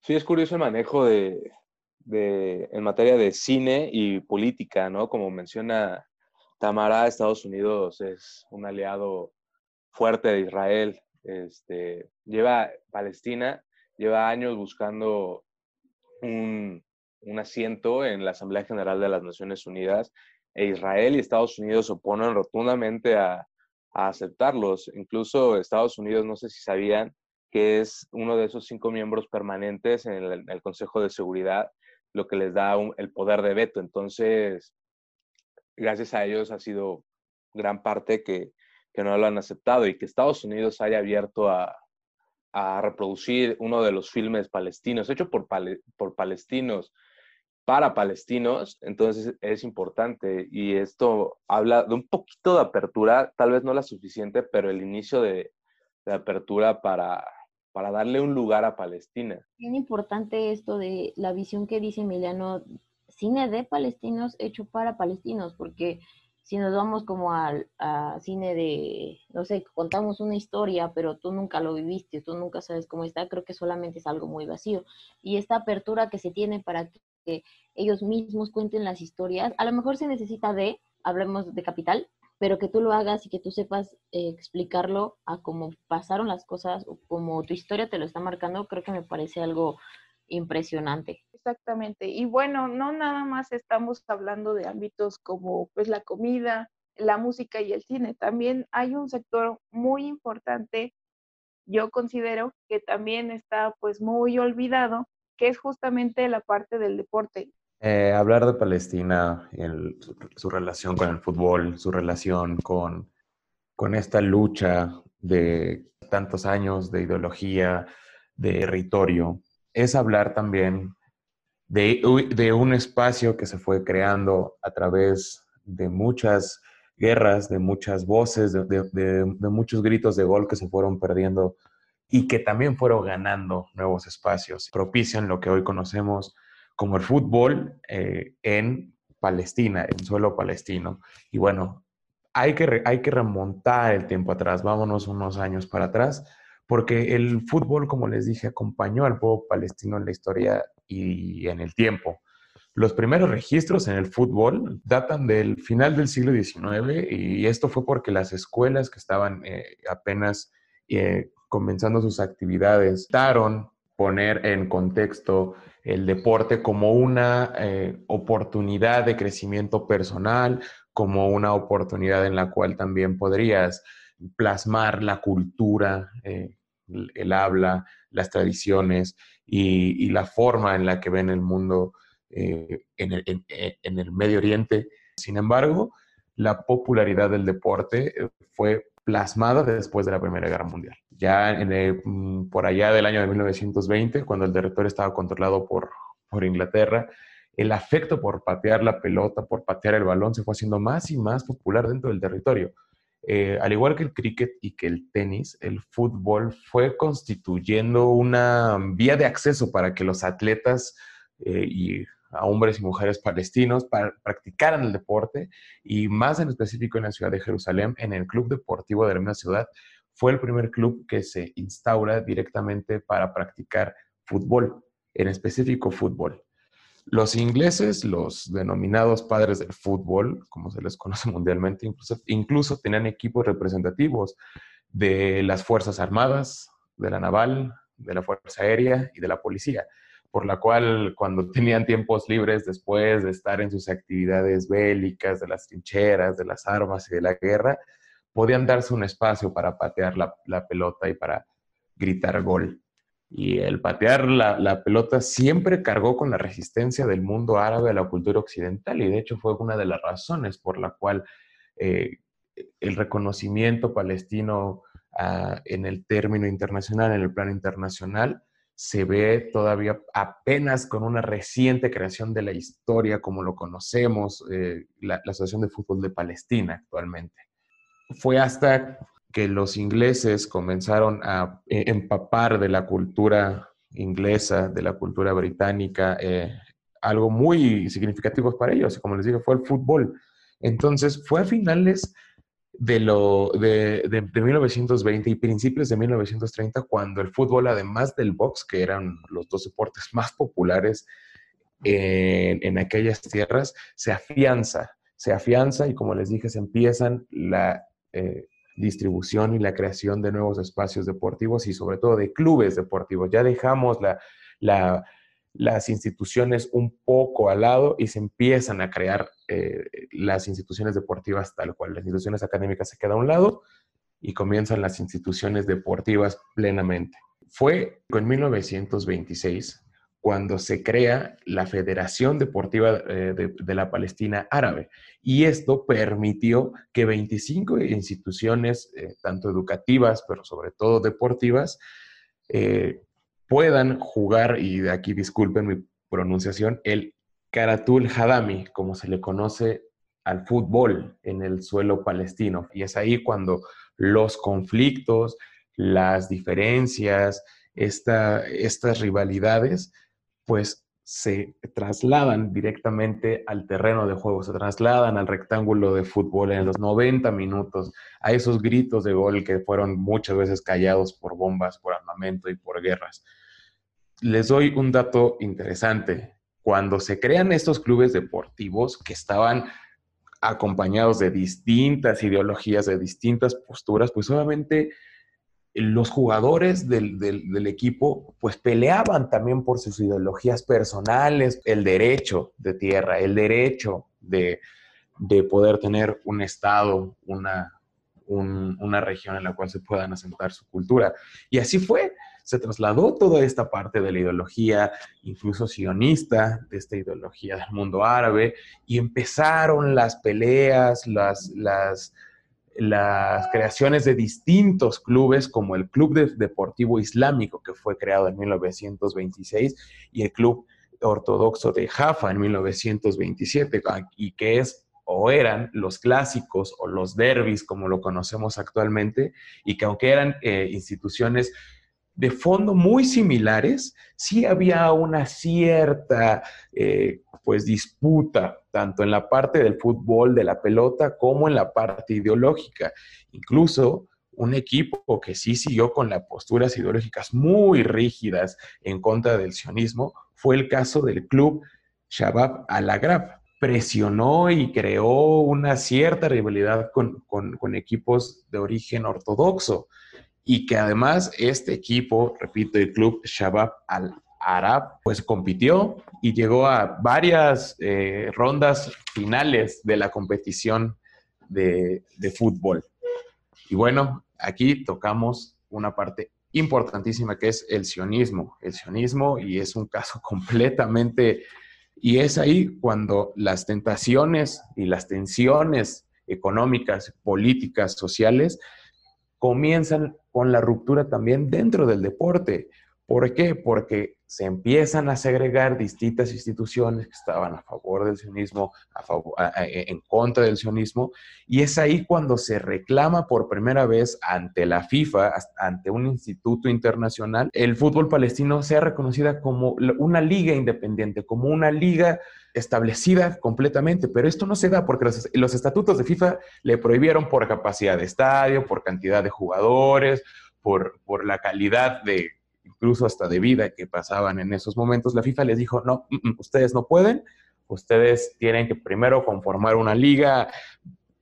Sí, es curioso el manejo de, de, en materia de cine y política, ¿no? Como menciona Tamara, Estados Unidos es un aliado fuerte de Israel. Este, lleva Palestina, lleva años buscando un, un asiento en la Asamblea General de las Naciones Unidas e Israel y Estados Unidos se oponen rotundamente a, a aceptarlos. Incluso Estados Unidos, no sé si sabían, que es uno de esos cinco miembros permanentes en el, Consejo de Seguridad, lo que les da el poder de veto. Entonces, gracias a ellos ha sido gran parte que, que no lo han aceptado y que Estados Unidos haya abierto a, a reproducir uno de los filmes palestinos, hecho por, por palestinos, para palestinos, entonces es importante y esto habla de un poquito de apertura, tal vez no la suficiente, pero el inicio de, de apertura para, para darle un lugar a Palestina. Bien importante esto de la visión que dice Emiliano, cine de palestinos hecho para palestinos, porque si nos vamos como al a cine de, no sé, contamos una historia, pero tú nunca lo viviste, tú nunca sabes cómo está, creo que solamente es algo muy vacío. Y esta apertura que se tiene para que ellos mismos cuenten las historias, a lo mejor se necesita de, hablemos de capital, pero que tú lo hagas y que tú sepas eh, explicarlo a cómo pasaron las cosas o como tu historia te lo está marcando, creo que me parece algo impresionante. Exactamente. Y bueno, no nada más estamos hablando de ámbitos como pues la comida, la música y el cine. También hay un sector muy importante, yo considero que también está pues muy olvidado, que es justamente la parte del deporte. Eh, hablar de Palestina, su, relación con el fútbol, su relación con, con esta lucha de tantos años de ideología, de territorio, es hablar también de, de, un espacio que se fue creando a través de muchas guerras, de muchas voces, de, de, muchos gritos de gol que se fueron perdiendo y que también fueron ganando nuevos espacios, propician lo que hoy conocemos como el fútbol eh, en Palestina, en suelo palestino. Y bueno, hay que, hay que remontar el tiempo atrás, vámonos unos años para atrás, porque el fútbol, como les dije, acompañó al pueblo palestino en la historia y en el tiempo. Los primeros registros en el fútbol datan del final del siglo XIX y esto fue porque las escuelas que estaban eh, apenas eh, comenzando sus actividades daron poner en contexto el deporte como una eh, oportunidad de crecimiento personal, como una oportunidad en la cual también podrías plasmar la cultura, el habla, las tradiciones y, la forma en la que ven el mundo eh, en, el, en el Medio Oriente. Sin embargo, la popularidad del deporte fue plasmada después de la Primera Guerra Mundial. Ya en mm, por allá del año de 1920, cuando el territorio estaba controlado por, por Inglaterra, el afecto por patear la pelota, por patear el balón, se fue haciendo más y más popular dentro del territorio. Eh, al igual que el cricket y que el tenis, el fútbol fue constituyendo una vía de acceso para que los atletas eh, y a hombres y mujeres palestinos practicaran el deporte y más en específico en la ciudad de Jerusalén, en el Club Deportivo de la misma ciudad, fue el primer club que se instaura directamente para practicar fútbol, en específico fútbol. Los ingleses, los denominados padres del fútbol, como se les conoce mundialmente, incluso, incluso tenían equipos representativos de las Fuerzas Armadas, de la Naval, de la Fuerza Aérea y de la Policía por la cual cuando tenían tiempos libres después de estar en sus actividades bélicas, de las trincheras, de las armas y de la guerra, podían darse un espacio para patear la, pelota y para gritar gol. Y el patear la, pelota siempre cargó con la resistencia del mundo árabe a la cultura occidental y de hecho fue una de las razones por la cual eh, el reconocimiento palestino ah, en el término internacional, en el plano internacional, se ve todavía apenas con una reciente creación de la historia como lo conocemos, eh, la, Asociación de Fútbol de Palestina actualmente. Fue hasta los ingleses comenzaron a eh, empapar de la cultura inglesa, de la cultura británica, eh, algo muy significativo para ellos, como les dije, fue el fútbol. Entonces, fue a finales de, lo, de, de, 1920 y principios de 1930, cuando el fútbol, además del box, que eran los dos deportes más populares en, en aquellas tierras, se afianza, se afianza y como les dije, se empiezan la eh, distribución y la creación de nuevos espacios deportivos y sobre todo de clubes deportivos. Ya dejamos las instituciones un poco al lado y se empiezan a crear eh, las instituciones deportivas tal cual. Las instituciones académicas se quedan a un lado y comienzan las instituciones deportivas plenamente. Fue en 1926 cuando se crea la Federación Deportiva eh, de, la Palestina Árabe. Y esto permitió que 25 instituciones, eh, tanto educativas, pero sobre todo deportivas, eh, puedan jugar, y de aquí disculpen mi pronunciación, el Karatul Hadami, como se le conoce al fútbol en el suelo palestino. Y es ahí cuando los conflictos, las diferencias, estas rivalidades pues se trasladan directamente al terreno de juego, se trasladan al rectángulo de fútbol en los 90 minutos, a esos gritos de gol que fueron muchas veces callados por bombas, por armamento y por guerras. Les doy un dato interesante. Cuando se crean estos clubes deportivos que estaban acompañados de distintas ideologías, de distintas posturas, pues obviamente los jugadores del, equipo pues peleaban también por sus ideologías personales, el derecho de tierra, el derecho de, poder tener un estado, una, una región en la cual se puedan asentar su cultura. Y así fue, se trasladó toda esta parte de la ideología, incluso sionista, de esta ideología del mundo árabe, y empezaron las peleas, las... las las creaciones de distintos clubes como el Club Deportivo Islámico que fue creado en 1926 y el Club Ortodoxo de Jaffa en 1927 y que es o eran los clásicos o los derbis como lo conocemos actualmente y que aunque eran eh, instituciones de fondo muy similares, sí había una cierta eh, pues disputa tanto en la parte del fútbol, de la pelota, como en la parte ideológica. Incluso un equipo que sí siguió con las posturas ideológicas muy rígidas en contra del sionismo fue el caso del club Shabab al-Agrab. Presionó y creó una cierta rivalidad con, con equipos de origen ortodoxo y que además este equipo, repito, el club Shabab al-Arab, pues compitió y llegó a varias eh, rondas finales de la competición de, de fútbol. Y bueno, aquí tocamos una parte importantísima que es el sionismo. El sionismo y es un caso completamente... Y es ahí cuando las tentaciones y las tensiones económicas, políticas, sociales, comienzan con la ruptura también dentro del deporte. ¿Por qué? Porque se empiezan a segregar distintas instituciones que estaban a favor del sionismo, en contra del sionismo, y es ahí cuando se reclama por primera vez ante la FIFA, ante un instituto internacional, el fútbol palestino sea reconocida como una liga independiente, como una liga establecida completamente, pero esto no se da porque los, los estatutos de FIFA le prohibieron por capacidad de estadio, por cantidad de jugadores, por, por la calidad de incluso hasta de vida que pasaban en esos momentos, la FIFA les dijo, no, mm, mm, ustedes no pueden, ustedes tienen que primero conformar una liga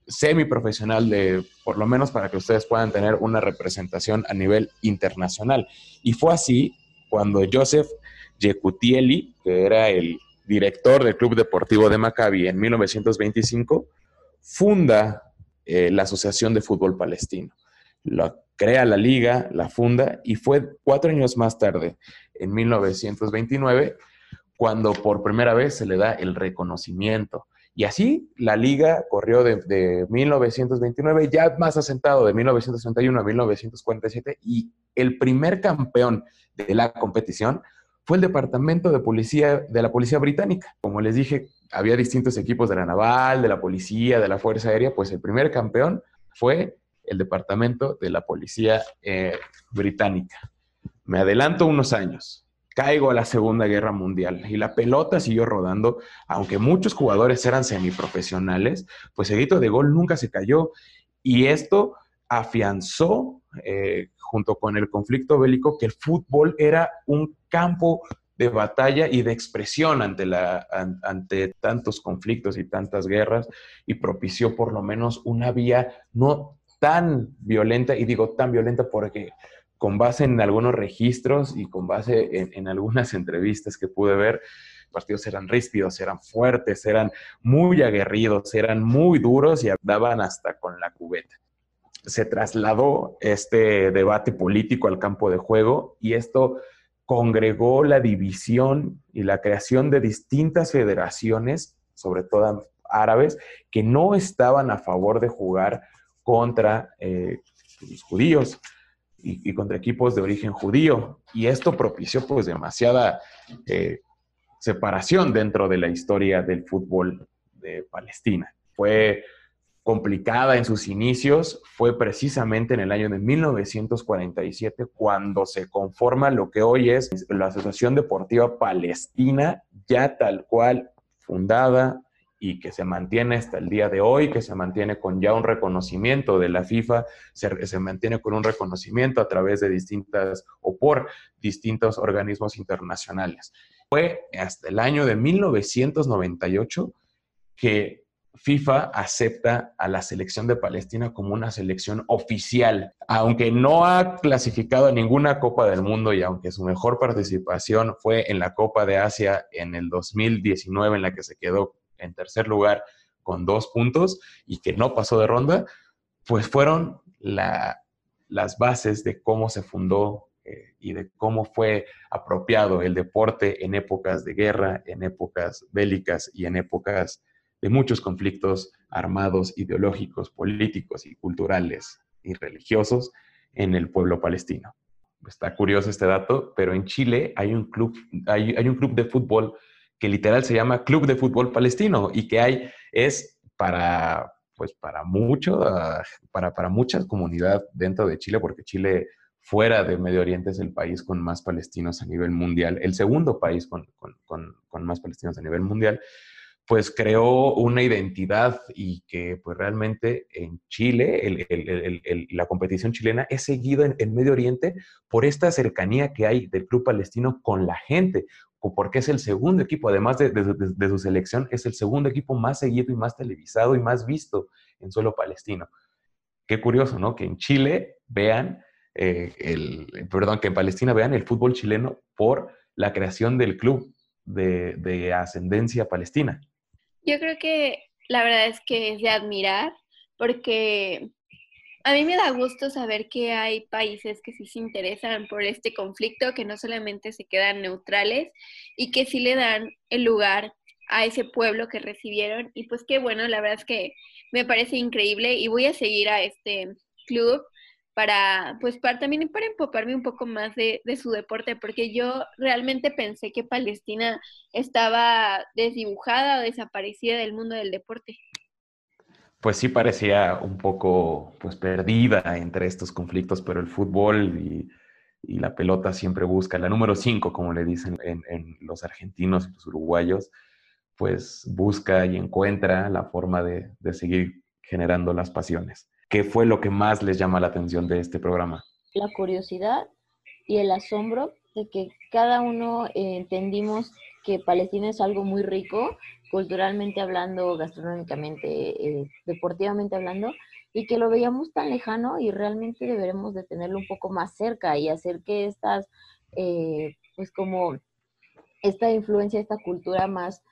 semiprofesional de, por lo menos para que ustedes puedan tener una representación a nivel internacional. Y fue así cuando Joseph Yekutieli, que era el director del Club Deportivo de Maccabi en 1925, funda eh, la Asociación de Fútbol Palestino. Crea la liga, la funda y fue cuatro años más tarde, en 1929, cuando por primera vez se le da el reconocimiento. Y así la liga corrió de, 1929, ya más asentado, de 1931 a 1947, y el primer campeón de la competición fue el Departamento de Policía de la Policía Británica. Como les dije, había distintos equipos de la naval, de la policía, de la Fuerza Aérea, pues el primer campeón fue el Departamento de la Policía eh, Británica. Me adelanto unos años, caigo a la Segunda Guerra Mundial y la pelota siguió rodando, aunque muchos jugadores eran semiprofesionales, pues el grito de gol nunca se cayó y esto afianzó, eh, junto con el conflicto bélico, que el fútbol era un campo de batalla y de expresión ante, la, ante tantos conflictos y tantas guerras y propició por lo menos una vía no tan violenta, y digo tan violenta porque con base en algunos registros y con base en, algunas entrevistas que pude ver, los partidos eran ríspidos, eran fuertes, eran muy aguerridos, eran muy duros y daban hasta con la cubeta. Se trasladó este debate político al campo de juego y esto congregó la división y la creación de distintas federaciones, sobre todo árabes, que no estaban a favor de jugar contra eh, los judíos y, contra equipos de origen judío. Y esto propició pues demasiada eh, separación dentro de la historia del fútbol de Palestina. Fue complicada en sus inicios fue precisamente en el año de 1947 cuando se conforma lo que hoy es la Asociación Deportiva Palestina, ya tal cual fundada y que se mantiene hasta el día de hoy, que se mantiene con ya un reconocimiento de la FIFA, se, mantiene con un reconocimiento a través de distintas o por distintos organismos internacionales. Fue hasta el año de 1998 que FIFA acepta a la selección de Palestina como una selección oficial, aunque no ha clasificado a ninguna Copa del Mundo y aunque su mejor participación fue en la Copa de Asia en el 2019, en la que se quedó en tercer lugar con dos puntos y que no pasó de ronda, pues fueron las bases de cómo se fundó eh, y de cómo fue apropiado el deporte en épocas de guerra, en épocas bélicas y en épocas de muchos conflictos armados, ideológicos, políticos y culturales y religiosos en el pueblo palestino. Está curioso este dato, pero en Chile hay un club, hay, un club de fútbol que literal se llama Club de Fútbol Palestino y que hay es para pues para mucho, ah, para, para mucha comunidad dentro de Chile, porque Chile fuera de Medio Oriente es el país con más palestinos a nivel mundial, el segundo país con, con más palestinos a nivel mundial pues creó una identidad y que pues realmente en Chile, la competición chilena es seguida en, Medio Oriente por esta cercanía que hay del club palestino con la gente, porque es el segundo equipo, además de, su selección, es el segundo equipo más seguido y más televisado y más visto en suelo palestino. Qué curioso, ¿no? Que en Chile vean, eh, el, perdón, que en Palestina vean el fútbol chileno por la creación del club de ascendencia palestina. Yo creo que la verdad es que es de admirar porque a mí me da gusto saber que hay países que sí se interesan por este conflicto, que no solamente se quedan neutrales y que sí le dan el lugar a ese pueblo que recibieron. Y pues qué bueno, la verdad es que me parece increíble y voy a seguir a este club para, pues, para también para empaparme un poco más de, su deporte, porque yo realmente pensé que Palestina estaba desdibujada o desaparecida del mundo del deporte. Pues sí parecía un poco, pues, perdida entre estos conflictos, pero el fútbol y, la pelota siempre busca, la número 5, como le dicen en, los argentinos y los uruguayos, pues busca y encuentra la forma de seguir generando las pasiones. ¿Qué fue lo que más les llama la atención de este programa? La curiosidad y el asombro de que cada uno eh, entendimos que Palestina es algo muy rico, culturalmente hablando, gastronómicamente, eh, deportivamente hablando, y que lo veíamos tan lejano y realmente deberemos de tenerlo un poco más cerca y hacer que estas, eh, pues como esta influencia, esta cultura más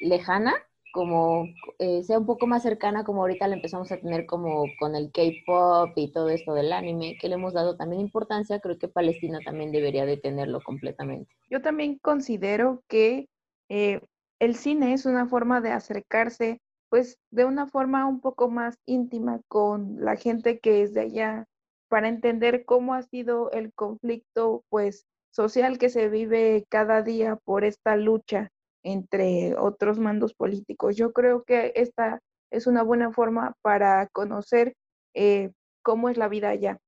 lejana, como eh, sea un poco más cercana como ahorita la empezamos a tener como con el K-pop y todo esto del anime, que le hemos dado también importancia, creo que Palestina también debería de tenerlo completamente. Yo también considero que eh, el cine es una forma de acercarse, pues de una forma un poco más íntima con la gente que es de allá, para entender cómo ha sido el conflicto, pues social que se vive cada día por esta lucha entre otros mandos políticos. Yo creo que esta es una buena forma para conocer eh, cómo es la vida allá.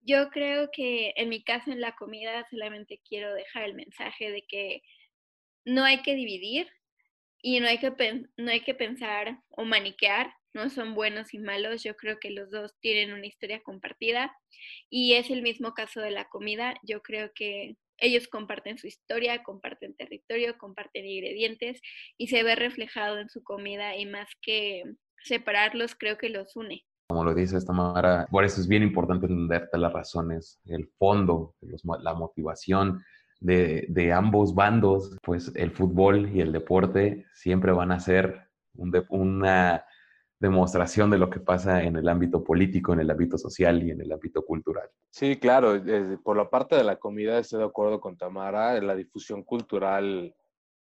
Yo creo que en mi caso en la comida solamente quiero dejar el mensaje de que no hay que dividir y no hay que, no hay que pensar o maniquear, no son buenos y malos, yo creo que los dos tienen una historia compartida y es el mismo caso de la comida, yo creo que ellos comparten su historia, comparten territorio, comparten ingredientes y se ve reflejado en su comida y más que separarlos, creo que los une. Como lo dice esta Tamara, por eso es bien importante entenderte las razones, el fondo, la motivación de, de, ambos bandos, pues el fútbol y el deporte siempre van a ser una demostración de lo que pasa en el ámbito político, en el ámbito social y en el ámbito cultural. Sí, claro, por la parte de la comida estoy de acuerdo con Tamara, la difusión cultural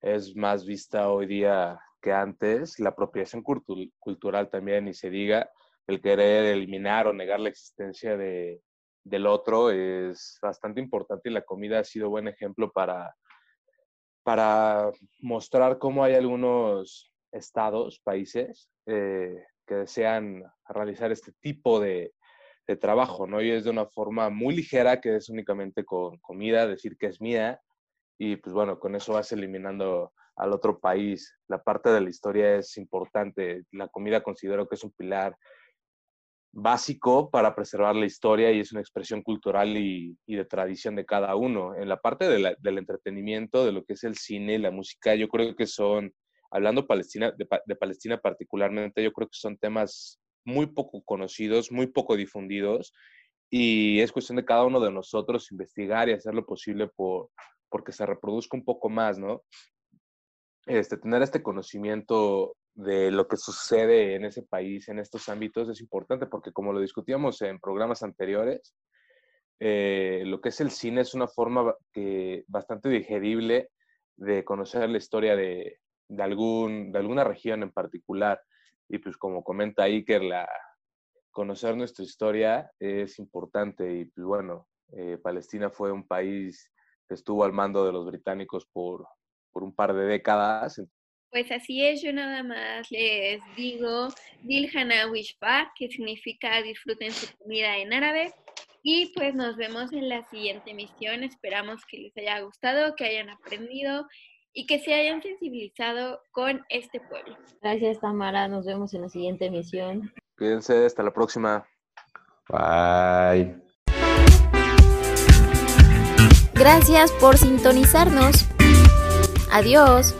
es más vista hoy día que antes, la apropiación cultural también, y se diga, el querer eliminar o negar la existencia de, del otro es bastante importante y la comida ha sido buen ejemplo para, para mostrar cómo hay algunos estados, países, eh, que desean realizar este tipo de, trabajo, ¿no? Y es de una forma muy ligera, que es únicamente con comida, decir que es mía, y pues bueno, con eso vas eliminando al otro país. La parte de la historia es importante. La comida considero que es un pilar básico para preservar la historia y es una expresión cultural y, de tradición de cada uno. En la parte del entretenimiento, de lo que es el cine y la música, yo creo que son hablando Palestina, de, Palestina particularmente, yo creo que son temas muy poco conocidos, muy poco difundidos, y es cuestión de cada uno de nosotros investigar y hacer lo posible por porque se reproduzca un poco más, ¿no? Este, tener este conocimiento de lo que sucede en ese país, en estos ámbitos, es importante porque como lo discutíamos en programas anteriores, eh, lo que es el cine es una forma que, bastante digerible de conocer la historia de, de, algún, de alguna región en particular. Y pues como comenta Iker, la, conocer nuestra historia es importante y pues bueno, eh, Palestina fue un país que estuvo al mando de los británicos por, por un par de décadas. Pues así es, yo nada más les digo Dilhana Wishba, que significa disfruten su comida en árabe. Y pues nos vemos en la siguiente emisión. Esperamos que les haya gustado, que hayan aprendido y que se hayan sensibilizado con este pueblo. Gracias, Tamara. Nos vemos en la siguiente emisión. Cuídense, hasta la próxima. Bye. Gracias por sintonizarnos. Adiós.